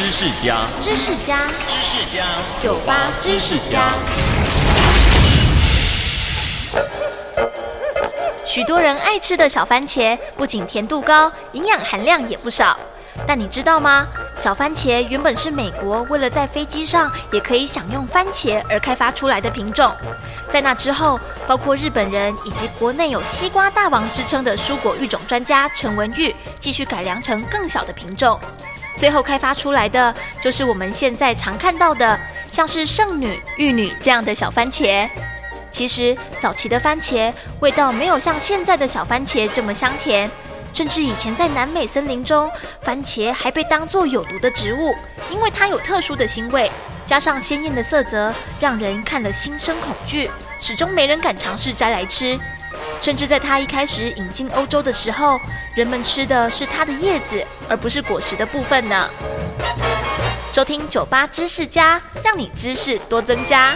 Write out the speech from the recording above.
知识家，知识家，知识家，酒吧知识家。许多人爱吃的小番茄，不仅甜度高，营养含量也不少。但你知道吗？小番茄原本是美国为了在飞机上也可以享用番茄而开发出来的品种。在那之后，包括日本人以及国内有“西瓜大王”之称的蔬果育种专家陈文玉，继续改良成更小的品种。最后开发出来的，就是我们现在常看到的，像是圣女、玉女这样的小番茄。其实早期的番茄味道没有像现在的小番茄这么香甜，甚至以前在南美森林中，番茄还被当作有毒的植物，因为它有特殊的腥味，加上鲜艳的色泽，让人看了心生恐惧，始终没人敢尝试摘来吃。甚至在它一开始引进欧洲的时候，人们吃的是它的叶子，而不是果实的部分呢。收听酒吧知识家，让你知识多增加。